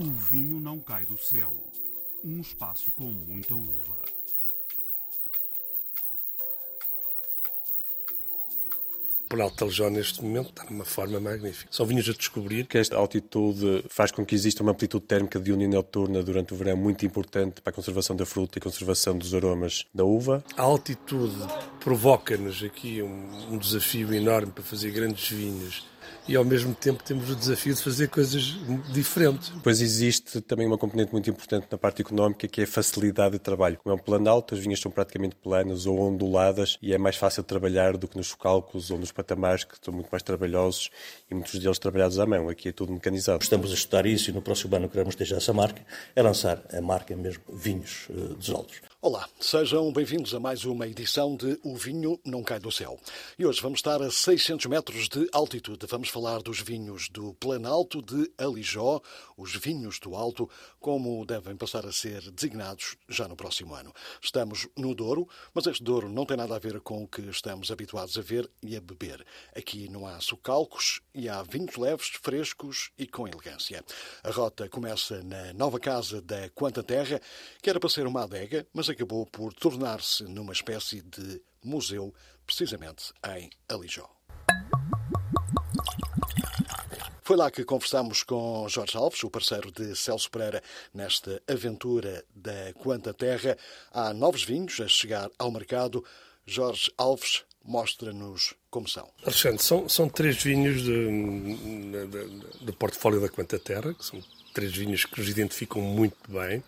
O vinho não cai do céu. Um espaço com muita uva. Planalto Taljó neste momento está numa forma magnífica. São vinhos a descobrir. Que esta altitude faz com que exista uma amplitude térmica de diurna e noturna durante o verão muito importante para a conservação da fruta e conservação dos aromas da uva. A altitude provoca-nos aqui um, um desafio enorme para fazer grandes vinhos e ao mesmo tempo temos o desafio de fazer coisas diferentes. Pois existe também uma componente muito importante na parte económica que é a facilidade de trabalho. Como é um plano alto, as vinhas são praticamente planas ou onduladas e é mais fácil trabalhar do que nos cálculos ou nos patamares que são muito mais trabalhosos e muitos deles trabalhados à mão. Aqui é tudo mecanizado. Estamos a estudar isso e no próximo ano queremos ter essa marca, é lançar a marca mesmo Vinhos uh, dos Altos. Olá, sejam bem-vindos a mais uma edição de O Vinho Não Cai do Céu. E hoje vamos estar a 600 metros de altitude. Vamos falar dos vinhos do Planalto de Alijó, os vinhos do Alto, como devem passar a ser designados já no próximo ano. Estamos no Douro, mas este Douro não tem nada a ver com o que estamos habituados a ver e a beber. Aqui não há sucalcos e há vinhos leves, frescos e com elegância. A rota começa na nova casa da Quanta Terra, que era para ser uma adega, mas acabou por tornar-se numa espécie de museu, precisamente em Alijó. Foi lá que conversamos com Jorge Alves, o parceiro de Celso Pereira, nesta aventura da Quanta Terra. Há novos vinhos a chegar ao mercado. Jorge Alves mostra-nos como são. Alexandre, são, são três vinhos do portfólio da Quanta Terra, que são três vinhos que nos identificam muito bem.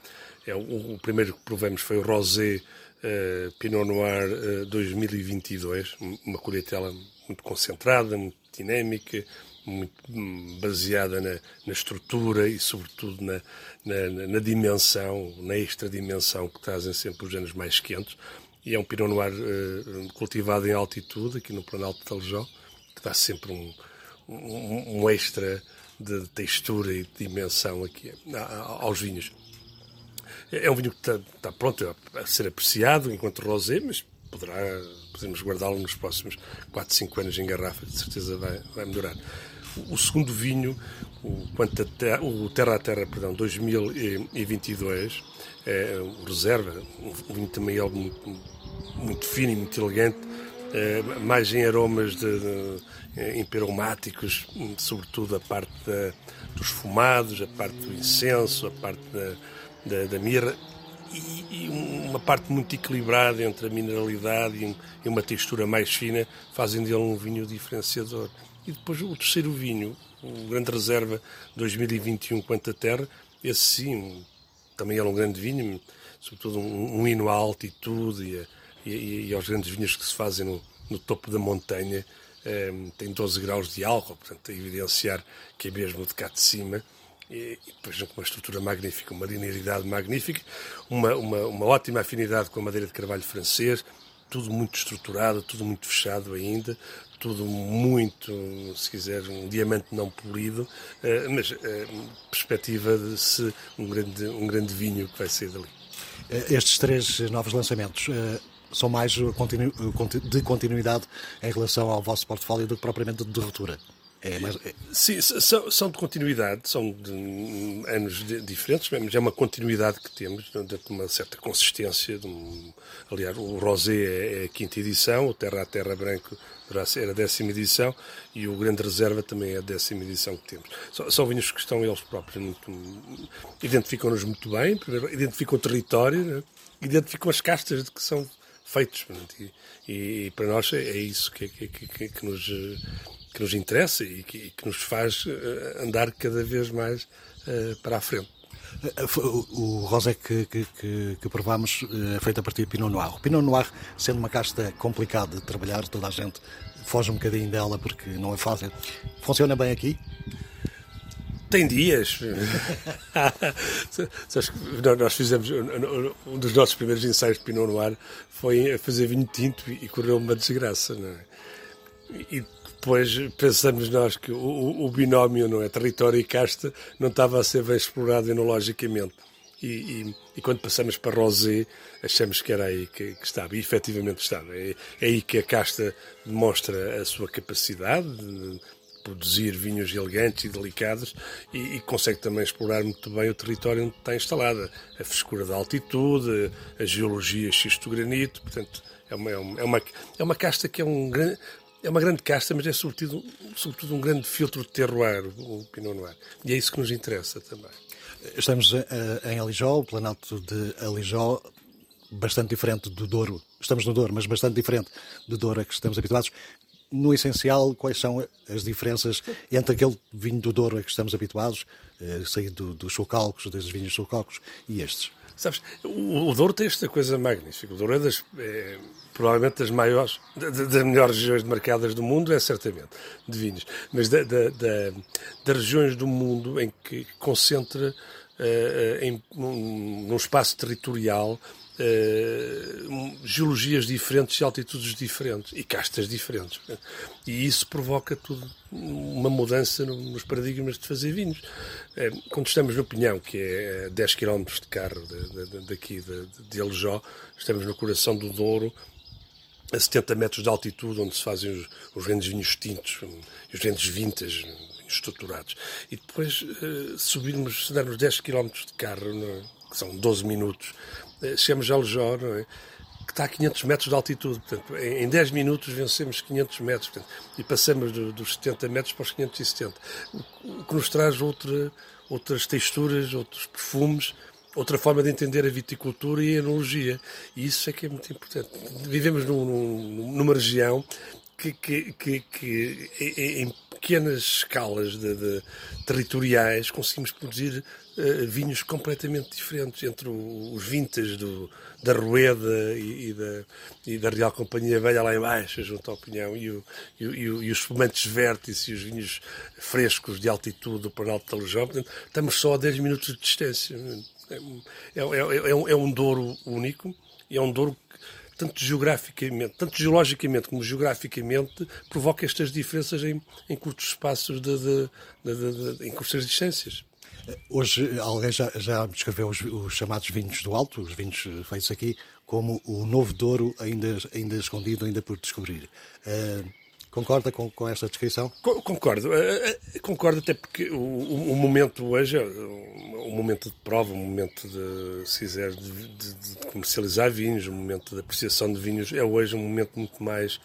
É, o, o primeiro que provemos foi o Rosé uh, Pinot Noir uh, 2022, uma colheitela muito concentrada, muito dinâmica, muito hum, baseada na, na, estrutura e, sobretudo, na, na, na, dimensão, na extra dimensão que trazem sempre os anos mais quentes. E é um Pinot Noir uh, cultivado em altitude, aqui no Planalto de Taljó, que dá sempre um, um, um extra de textura e de dimensão aqui aos vinhos. É um vinho que está, está pronto a ser apreciado enquanto rosé, mas poderá, podemos guardá-lo nos próximos 4, 5 anos em garrafa, de certeza vai, vai melhorar. O, o segundo vinho, o, terra, o Terra a Terra, perdão, 2022, é o Reserva, um vinho também algo muito, muito fino e muito elegante, é, mais em aromas de, de, emperomáticos, sobretudo a parte da, dos fumados, a parte do incenso, a parte da da, da mirra e, e, uma parte muito equilibrada entre a mineralidade e, e, uma textura mais fina fazem dele um vinho diferenciador. E depois o terceiro vinho, o Grande Reserva 2021 Quanta Terra, esse sim, também era um grande vinho, sobretudo um, um hino à altitude e, e, e, aos grandes vinhos que se fazem no, no topo da montanha. Eh, tem 12 graus de álcool, portanto, a evidenciar que é mesmo de cá de cima e, depois com uma estrutura magnífica, uma linearidade magnífica, uma, uma, uma ótima afinidade com a madeira de carvalho francês, tudo muito estruturado, tudo muito fechado ainda, tudo muito, se quiser, um diamante não polido, eh, mas eh, perspectiva de se um grande, um grande vinho que vai ser dali. Eh, estes três novos lançamentos são mais de continuidade em relação ao vosso portfólio do que propriamente de ruptura? É, mas... É, sim, são, são, de continuidade, são de anos de, diferentes, mas é uma continuidade que temos, de uma certa consistência. Um, aliás, o Rosé é, é, a quinta edição, o Terra a Terra Branco ser a décima edição e o Grande Reserva também é a décima edição que temos. São, são vinhos que estão eles próprios muito. identificam-nos muito bem, identificam o território, né? identificam as castas de que são feitos. E, e, e, para nós é, é isso que, que, que, que nos que nos interessa e que, que nos faz eh, andar cada vez mais uh, para a frente. Eh, o rosé que, que, que, que provamos é feito a partir de Pinot Noir. O Pinot Noir, sendo uma casta complicada de trabalhar, toda a gente foge um bocadinho dela porque não é fácil. Funciona bem aqui? Tem dias. Nós fizemos um dos nossos primeiros ensaios de Pinot Noir foi fazer vinho tinto e correu uma desgraça. Não é? E depois pensamos nós que o, o, binómio não é território e casta não estava a ser bem explorado enologicamente. E, e, e quando passamos para Rosé, achamos que era aí que, que estava, e efetivamente estava. É, é, aí que a casta demonstra a sua capacidade, produzir vinhos elegantes e delicados e, e, consegue também explorar muito bem o território onde está instalada. A frescura da altitude, a geologia xisto-granito, portanto, é uma, é uma, é uma casta que é um. É uma grande casta, mas é sobretudo, sobretudo um grande filtro de terroir, o Pinot Noir. E é isso que nos interessa também. Estamos uh, em Alijó, o Planalto de Alijó, bastante diferente do Douro. Estamos no Douro, mas bastante diferente do Douro a que estamos habituados. No essencial, quais são as diferenças entre aquele vinho do Douro a que estamos habituados, uh, saído dos chocalcos, dos vinhos chocalcos, e estes? Sabes, o, o Douro tem esta coisa magnífica. O Douro é, das, é provavelmente das maiores, das melhores regiões demarcadas do mundo, é certamente, de vinhos. Mas da, da, da, das regiões do mundo em que concentra uh, em, num, num espaço territorial Uh, geologias diferentes e altitudes diferentes e castas diferentes. E isso provoca tudo uma mudança nos paradigmas de fazer vinhos. Uh, quando estamos no Pinhão, que é 10 km de carro daqui de, de Aljó, estamos no coração do Douro, a 70 metros de altitude, onde se fazem os, grandes vinhos tintos, os grandes vintas, estruturados. E depois uh, subirmos, se dermos 10 km de carro? Que são 12 minutos, uh, chegamos a não é? que está a 500 metros de altitude. Portanto, em 10 minutos vencemos 500 metros portanto, e passamos do, dos 70 metros para os 570, o que nos traz outra, outras texturas, outros perfumes, outra forma de entender a viticultura e a enologia. E isso é que é muito importante. Vivemos num, num, numa região que, que, que, que em pequenas escalas de, de, territoriais conseguimos produzir uh, vinhos completamente diferentes entre o, os vintas da Rueda e, e, da, e, da, Real Companhia Velha lá embaixo, junto ao Pinhão, e, o, e, o, e os espumantes vértices e os vinhos frescos de altitude do Planalto de Talujão. Estamos só a 10 minutos de distância. É, é, é, é, um, é um Douro único é um Douro que tanto geograficamente, tanto geologicamente como geograficamente, provoca estas diferenças em, em curtos espaços de, de, de, de, em curtas distâncias. Hoje alguém já, já descreveu os, os, chamados vinhos do Alto, os vinhos feitos aqui, como o novo Douro ainda, ainda escondido, ainda por descobrir. Uh, Concorda com, com esta descrição? Concordo. Eh, eh, concordo até porque o, o, momento hoje é um momento de prova, um momento de, se quiser, de, de, de, comercializar vinhos, um momento de apreciação de vinhos. É hoje um momento muito mais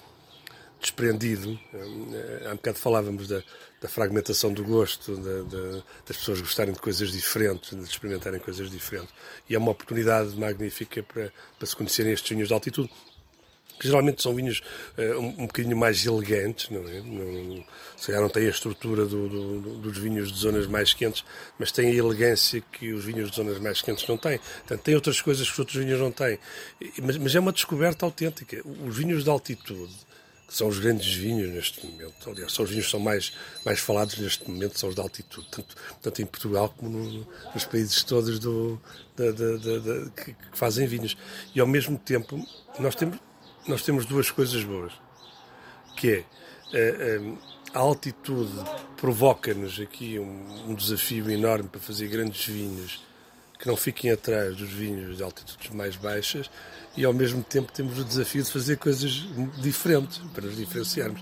desprendido. Eh, há um bocado falávamos da, da fragmentação do gosto, da, da, das pessoas gostarem de coisas diferentes, de experimentarem coisas diferentes. E é uma oportunidade magnífica para, para se conhecerem estes vinhos de altitude que geralmente são vinhos uh, um, um bocadinho mais elegantes, não é? Não, se calhar não têm a estrutura do, do, dos vinhos de zonas mais quentes, mas têm a elegância que os vinhos de zonas mais quentes não têm. Portanto, tem outras coisas que os outros vinhos não têm. Mas, mas é uma descoberta autêntica. Os vinhos de altitude, que são os grandes vinhos neste momento, aliás, são os vinhos que são mais, mais falados neste momento, são os de altitude, tanto, tanto em Portugal como no, nos países todos do, da, da, da, que, que fazem vinhos. E ao mesmo tempo, nós temos nós temos duas coisas boas, que é a, eh, eh, a altitude provoca-nos aqui um, um, desafio enorme para fazer grandes vinhos que não fiquem atrás dos vinhos de altitudes mais baixas e ao mesmo tempo temos o desafio de fazer coisas diferentes para nos diferenciarmos,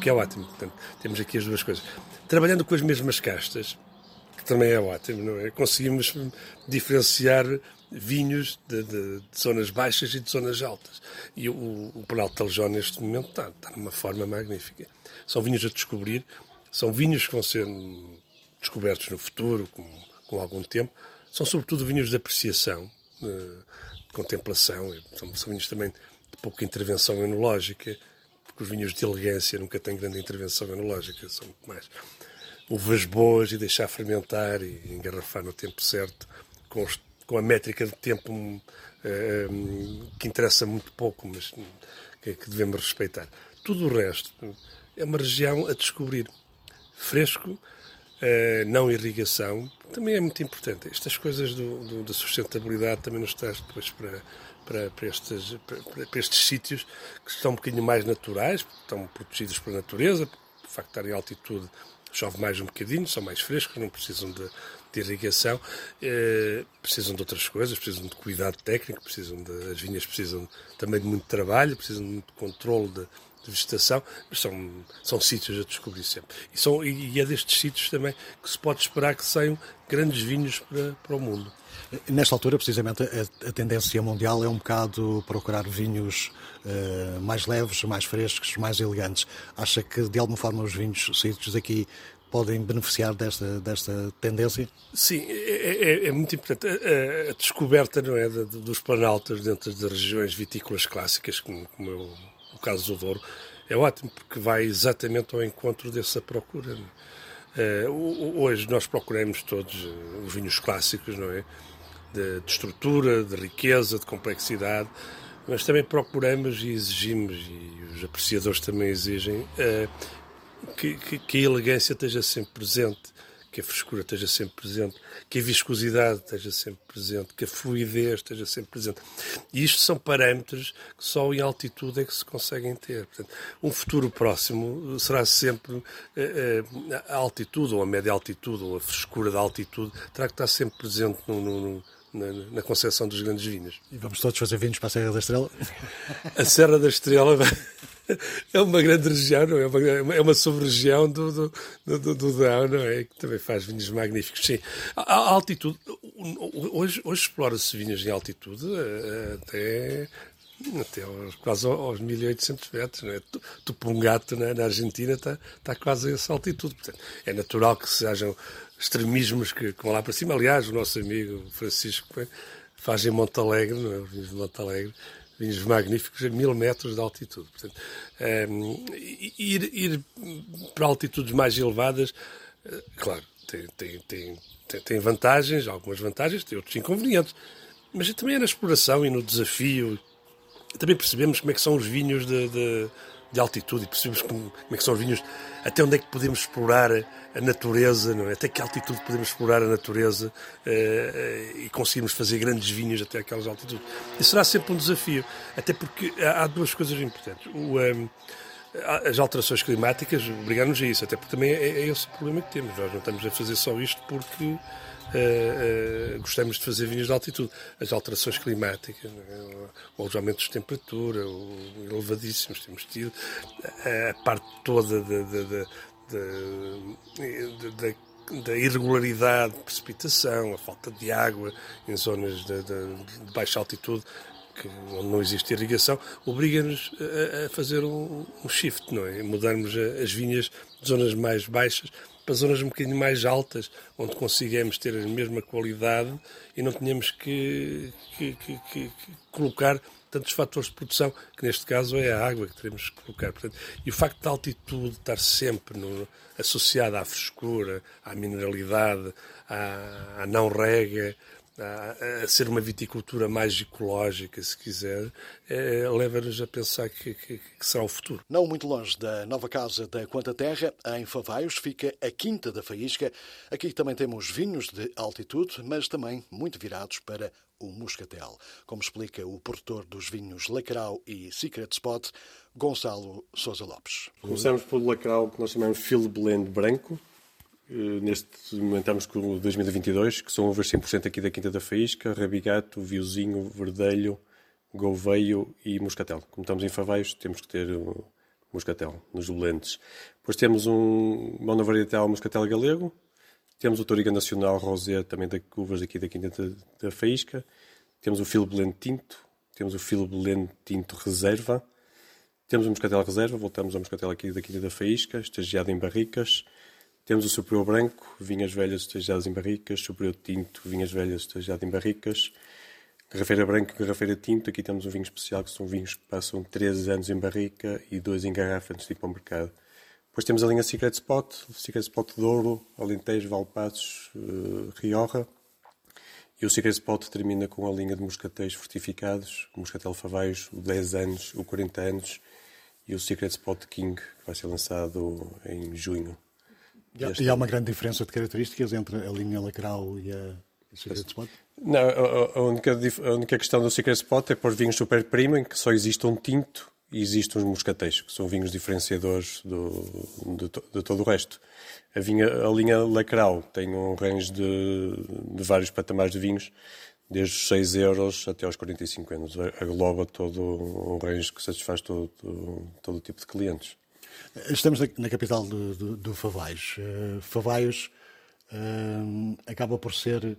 que é ótimo. Portanto, temos aqui as duas coisas. Trabalhando com as mesmas castas, também é ótimo, não é? Conseguimos diferenciar vinhos de, de, de, zonas baixas e de zonas altas. E o, o Planalto neste momento, está, está numa forma magnífica. São vinhos a descobrir, são vinhos que vão ser descobertos no futuro, com, com algum tempo. São, sobretudo, vinhos de apreciação, de contemplação. São, são vinhos também de pouca intervenção enológica, porque os vinhos de elegância nunca têm grande intervenção enológica, são muito mais uvas boas e deixar fermentar e engarrafar no tempo certo, com os com a métrica de tempo um, que interessa muito pouco, mas que, que, devemos respeitar. Tudo o resto é uma região a descobrir. Fresco, uh, não irrigação, também é muito importante. Estas coisas do, do, da sustentabilidade também nos traz depois para, para, para, estes, para, para, estes sítios que estão um bocadinho mais naturais, estão protegidos pela natureza, por facto de estar em altitude chove mais um bocadinho, são mais frescos, não precisam de, de irrigação, eh, precisam de outras coisas, precisam de cuidado técnico, precisam de, as vinhas precisam também de muito trabalho, precisam de muito controle de, de vegetação, mas são, são sítios a descobrir sempre. E, são, e é destes sítios também que se pode esperar que saiam grandes vinhos para, para o mundo. Nesta altura, precisamente, a, a, tendência mundial é um bocado procurar vinhos uh, mais leves, mais frescos, mais elegantes. Acha que, de alguma forma, os vinhos saídos daqui podem beneficiar desta, desta tendência? Sim, é, é, é muito importante. A, a, descoberta não é, dos planaltos dentro das regiões vitícolas clássicas, como, como é o, caso do Douro, é ótimo porque vai exatamente ao encontro dessa procura. É? hoje nós procuramos todos eh, os vinhos clássicos, não é? de, de estrutura, de riqueza, de complexidade, mas também procuramos e exigimos, e os apreciadores também exigem, uh, que, que, que, a elegância esteja sempre presente, que a frescura esteja sempre presente, que a viscosidade esteja sempre presente, que a fluidez esteja sempre presente. E isto são parâmetros que só em altitude é que se conseguem ter. Portanto, um futuro próximo será sempre uh, uh, a altitude, ou a média altitude, ou a frescura da altitude, terá que estar sempre presente no, no na, na concepção dos grandes vinhos. E vamos todos fazer vinhos para a Serra da Estrela? A Serra da Estrela é uma grande região, não é? Uma, é uma sub-região do, do, do, do Dão, não é? Que também faz vinhos magníficos. Sim, a, altitude. Hoje, hoje explora-se vinhos em altitude eh, até até aos, quase aos 1800 metros. Não é? Tupungato, na, na Argentina, está, está quase a essa altitude. Portanto, é natural que se hajam extremismos que, que vão lá para cima. Aliás, o nosso amigo Francisco faz em Montalegre, não é? Os vinhos de Montalegre, vinhos magníficos a mil metros de altitude. Portanto, um, ehm, ir, ir, para altitudes mais elevadas, eh, claro, tem, tem, tem, tem, vantagens, algumas vantagens, tem outros inconvenientes. Mas também é na exploração e no desafio. Também percebemos como é que são os vinhos de, de de altitude e percebemos como, como, é que são os vinhos, até onde é que podemos explorar a natureza, não é? até que altitude podemos explorar a natureza uh, e conseguirmos fazer grandes vinhos até aquelas altitudes. Isso será sempre um desafio, até porque há, duas coisas importantes. O, um, ehm, as alterações climáticas obrigam-nos a isso, até porque também é, é esse o problema que temos. Nós não estamos a fazer só isto porque Uh, gostamos de fazer vinhos de altitude. As alterações climáticas, é? os aumentos de temperatura, o, elevadíssimos temos tido, a parte toda da, da irregularidade de precipitação, a falta de água em zonas de, de, de baixa altitude, que, onde não existe irrigação, obriga-nos a, a, fazer um, um, shift, não é? Mudarmos as vinhas de zonas mais baixas para zonas um bocadinho mais altas, onde consigamos ter a mesma qualidade e não tenhamos que, que, que, que colocar tantos fatores de produção, que neste caso é a água que teremos que colocar. Portanto, e o facto da altitude estar sempre no, associada à frescura, à mineralidade, à, à não rega, a, a, ser uma viticultura mais ecológica, se quiser, é, leva-nos a pensar que, que, que, será o futuro. Não muito longe da nova casa da Quanta Terra, em Favaios, fica a Quinta da Faísca. Aqui também temos vinhos de altitude, mas também muito virados para o Muscatel, como explica o produtor dos vinhos Lacrau e Secret Spot, Gonçalo Sousa Lopes. Começamos pelo Lacrau, que nós chamamos Field Blend Branco, neste momento estamos com o 2022, que são uvas 100% aqui da Quinta da Faísca, Rabigato, Viozinho, Verdelho, Gouveio e Moscatel. Como estamos em Favaios, temos que ter o Moscatel nos blends. Depois temos um monovarietal Moscatel Galego, temos o Toriga Nacional Rosé, também de uvas aqui da Quinta da Faísca, temos o Filo Blend Tinto, temos o Filo Blend Tinto Reserva, temos o Moscatel Reserva, voltamos ao Moscatel aqui da Quinta da Faísca, estagiado em barricas, temos o superior branco, vinhas velhas estajadas em barricas, superior tinto, vinhas velhas estajadas em barricas, garrafeira branca e garrafeira tinto. Aqui temos um vinho especial, que são vinhos que passam 13 anos em barrica e 2 em garrafa antes de ir para o mercado. Depois temos a linha Secret Spot, Secret Spot Douro, Alentejo, Valpassos, uh, Rioja. E o Secret Spot termina com a linha de moscatéis fortificados, o Moscatel Favaios, o 10 anos, o 40 anos e o Secret Spot King, que vai ser lançado em junho. E, há uma grande diferença de características entre a linha Lacrau e a Secret Spot? Não, a, única, a única questão do Secret Spot é para os vinhos super prima, em que só existe um tinto e existem os moscatéis, que são vinhos diferenciadores do, de, de, todo o resto. A, vinha, a linha Lacrau tem um range de, de vários patamares de vinhos, desde os 6 euros até aos 45 anos. Agloba todo um range que satisfaz todo, todo, todo tipo de clientes. Estamos na, capital do, do, do Favaios. Uh, Favaios uh, acaba por ser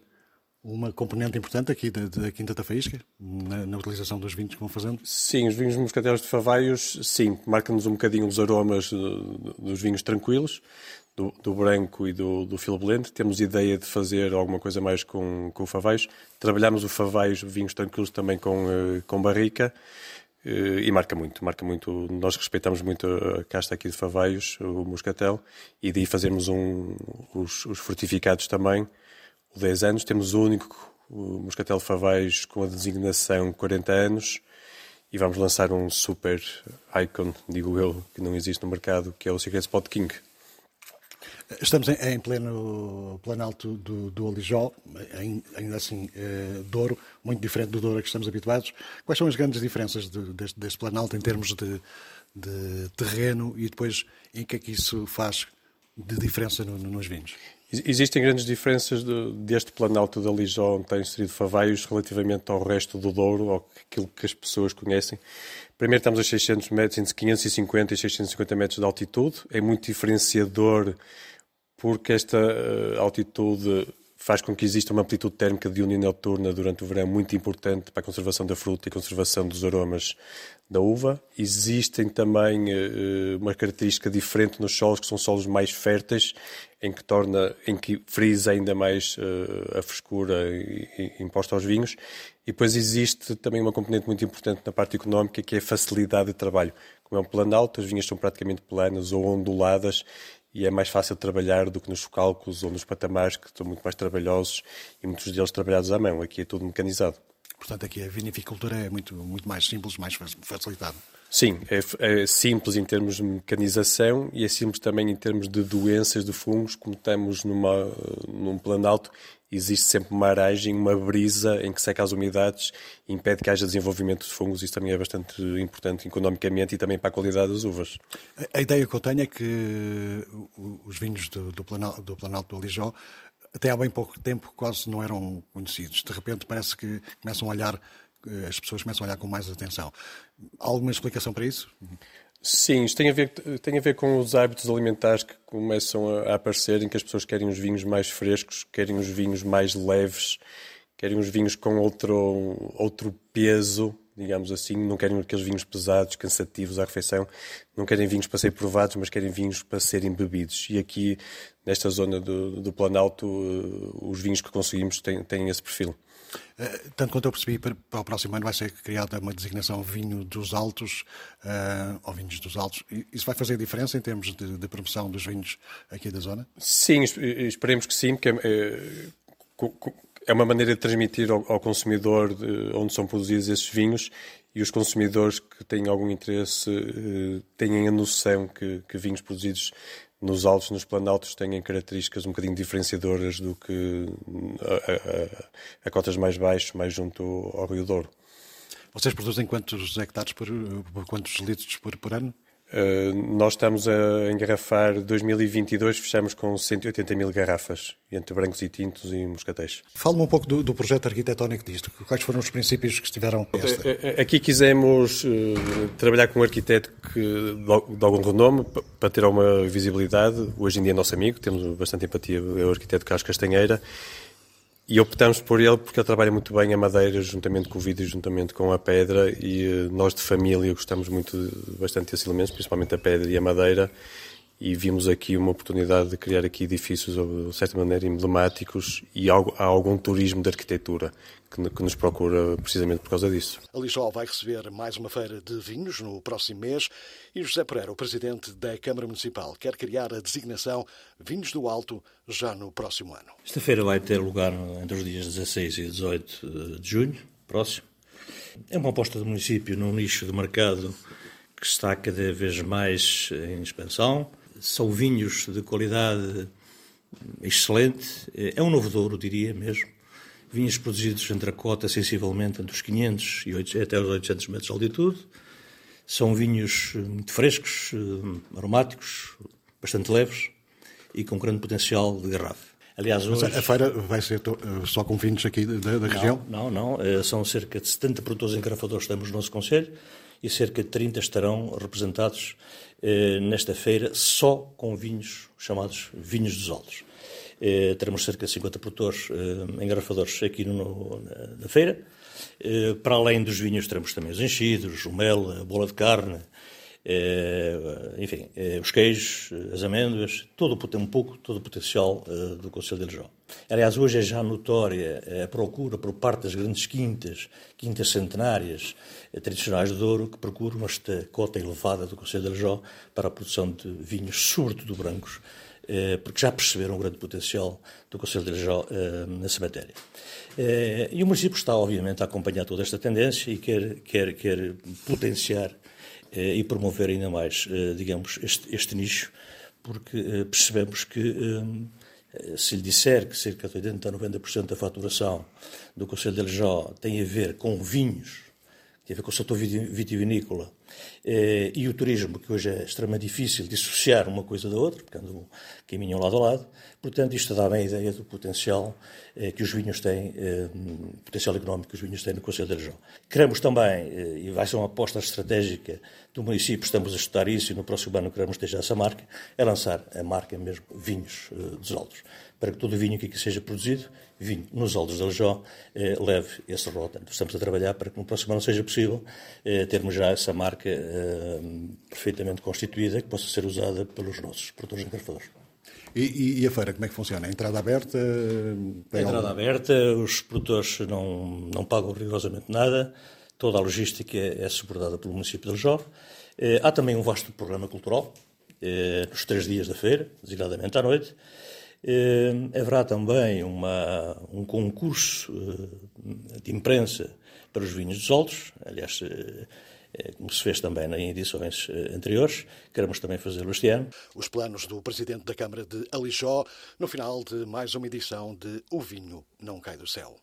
uma componente importante aqui da, da Quinta da Faísca, na, na, utilização dos vinhos que vão fazendo? Sim, os vinhos moscatelos de Favaios, sim, marcam-nos um bocadinho os aromas dos vinhos tranquilos, do, do branco e do, do filo blend. Temos ideia de fazer alguma coisa mais com, com o Favaios. Trabalhamos o Favaios, vinhos tranquilos, também com, eh, com barrica. Eh, e marca muito, marca muito. Nós respeitamos muito a casta aqui de Favaios, o Moscatel, e daí fazemos um, os, os fortificados também, o 10 anos. Temos o único o Moscatel Favais com a designação 40 anos e vamos lançar um super icon, digo eu, que não existe no mercado, que é o Secret Spot King. Estamos em, em pleno planalto do, do Alijó, ainda assim, eh, Douro, muito diferente do Douro a que estamos habituados. Quais são as grandes diferenças de, deste, deste planalto em termos de, de, terreno e depois em que é que isso faz de diferença no, nos vinhos? Existem grandes diferenças de, deste planalto da Lijó, onde tem inserido Favaios, relativamente ao resto do Douro, ou aquilo que as pessoas conhecem. Primeiro estamos a 600 metros, entre 550 e 650 metros de altitude. É muito diferenciador porque esta uh, altitude faz com que exista uma amplitude térmica diurna e noturna durante o verão muito importante para a conservação da fruta e conservação dos aromas da uva. Existem também uh, uma característica diferente nos solos, que são solos mais férteis, em que torna, em que frisa ainda mais a frescura imposta aos vinhos. E depois existe também uma componente muito importante na parte económica, que é a facilidade de trabalho. Como é um plano alto, as vinhas são praticamente planas ou onduladas e é mais fácil trabalhar do que nos cálculos ou nos patamares que são muito mais trabalhosos e muitos deles trabalhados à mão. Aqui é tudo mecanizado. Portanto, aqui a vinificultura é muito, muito mais simples, mais facilitada. Sim, é, é, simples em termos de mecanização e é simples também em termos de doenças de fungos, como estamos numa, num plano alto, existe sempre uma aragem, uma brisa em que seca as umidades e impede que haja desenvolvimento de fungos. Isso também é bastante importante economicamente e também para a qualidade das uvas. A, a ideia que eu tenho é que os vinhos do, do, Planalto, do Planalto do Alijó até há bem pouco tempo quase não eram conhecidos. De repente parece que começam a olhar as pessoas começam a olhar com mais atenção. Há alguma explicação para isso? Sim, isto tem a, ver, tem a ver com os hábitos alimentares que começam a, a aparecer, em que as pessoas querem os vinhos mais frescos, querem os vinhos mais leves, querem os vinhos com outro, outro peso, digamos assim, não querem aqueles vinhos pesados, cansativos à refeição, não querem vinhos para serem provados, mas querem vinhos para serem bebidos. E aqui, nesta zona do, do Planalto, eh, os vinhos que conseguimos têm, têm esse perfil. Eh, tanto quanto eu percebi, para, o próximo ano vai ser criada uma designação vinho dos altos, uh, ou vinhos dos altos. Isso vai fazer diferença em termos de, de promoção dos vinhos aqui da zona? Sim, esperemos que sim, porque é, é uma maneira de transmitir ao, ao consumidor de onde são produzidos esses vinhos e os consumidores que têm algum interesse uh, tenham a noção que, que vinhos produzidos nos altos, nos planaltos, têm características um bocadinho diferenciadoras do que a, a, a cotas mais baixas, mais junto ao Rio Douro. Vocês produzem quantos hectares por, quantos litros por, por ano? Uh, nós estamos a engarrafar 2022, fechamos com 180 mil garrafas, entre brancos e tintos e moscatéis. Fala-me um pouco do, do, projeto arquitetónico disto. Quais foram os princípios que estiveram esta? Eh, eh, aqui quisemos uh, trabalhar com um arquiteto que, de algum renome para ter alguma visibilidade. Hoje em dia é nosso amigo, temos bastante empatia, é o arquiteto Carlos Castanheira e optamos por ele porque ele trabalha muito bem a madeira, juntamente com o vidro juntamente com a pedra. E eh, nós de família gostamos muito, bastante desses elementos, principalmente a pedra e a madeira. E vimos aqui uma oportunidade de criar aqui edifícios, de certa maneira, emblemáticos e há algum turismo de arquitetura que, nos procura precisamente por causa disso. A Lijó vai receber mais uma feira de vinhos no próximo mês e José Pereira, o presidente da Câmara Municipal, quer criar a designação Vinhos do Alto já no próximo ano. Esta feira vai ter lugar entre os dias 16 e 18 de junho, próximo. É uma aposta do município num nicho de mercado que está cada vez mais em expansão. São vinhos de qualidade excelente. É um novo Douro, diria mesmo vinhos produzidos entre a cota sensivelmente entre os 500 e 8, até os 800 metros de altitude. São vinhos eh, muito frescos, eh, aromáticos, bastante leves e com grande potencial de garrafa. Aliás, hoje... Mas a feira vai ser só com vinhos aqui da, da região? Não, não, não. São cerca de 70 produtores engarrafadores que temos no nosso Conselho e cerca de 30 estarão representados eh, nesta feira só com vinhos chamados vinhos dos altos. Eh, teremos cerca de 50 produtores eh, engarrafadores aqui no, na, na, feira. Eh, para além dos vinhos, teremos também os enchidos, o mel, a bola de carne, enfim, eh, os queijos, as amêndoas, todo, um pouco todo o potencial do Conselho de Aljó. Aliás, hoje é já notória a procura por parte das grandes quintas, quintas centenárias tradicionais de Douro, que procuram esta cota elevada do Conselho de Aljó para a produção de vinhos, sobretudo brancos, porque já perceberam o grande potencial do Conselho de Aljó nessa matéria. E o município está, obviamente, a acompanhar toda esta tendência e quer, quer, quer potenciar eh, e promover ainda mais, eh, digamos, este, este nicho, porque eh, percebemos que se lhe disser que cerca de 80 a 90% da faturação do Conselho de Aljó tem a ver com vinhos, tem a ver com o setor vitivinícola e o turismo, que hoje é extremamente difícil dissociar uma coisa da outra, porque andam caminham lado a lado, portanto isto dá bem a ideia do potencial que os vinhos têm, potencial económico que os vinhos têm no Conselho de Aljó. Queremos também, e vai ser uma aposta estratégica do município, estamos a estudar isso e no próximo ano queremos já essa marca, é lançar a marca mesmo Vinhos dos Aldos, para que todo o vinho que aqui seja produzido, vinho nos Aldos de Aljó, eh, leve esse rótulo. Estamos a trabalhar para que no próximo ano seja possível eh, termos já essa marca eh, perfeitamente constituída que possa ser usada pelos nossos produtores engarrafadores. E, e, a feira, como é que funciona? Entrada aberta? Entrada algum... aberta, os produtores não, não pagam rigorosamente nada, toda a logística é, é suportada pelo município de Aljó. Eh, há também um vasto programa cultural, eh, nos três dias da feira, designadamente à noite. Eh, haverá também uma, um concurso de imprensa para os vinhos dos altos, aliás, como se fez também em edições anteriores, queremos também fazê-lo este ano. Os planos do Presidente da Câmara de Alijó, no final de mais uma edição de O Vinho Não Cai do Céu.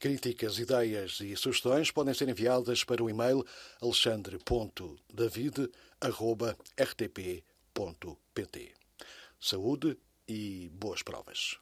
Críticas, ideias e sugestões podem ser enviadas para o e-mail alexandre.david.rtp.pt. Saúde e boas provas.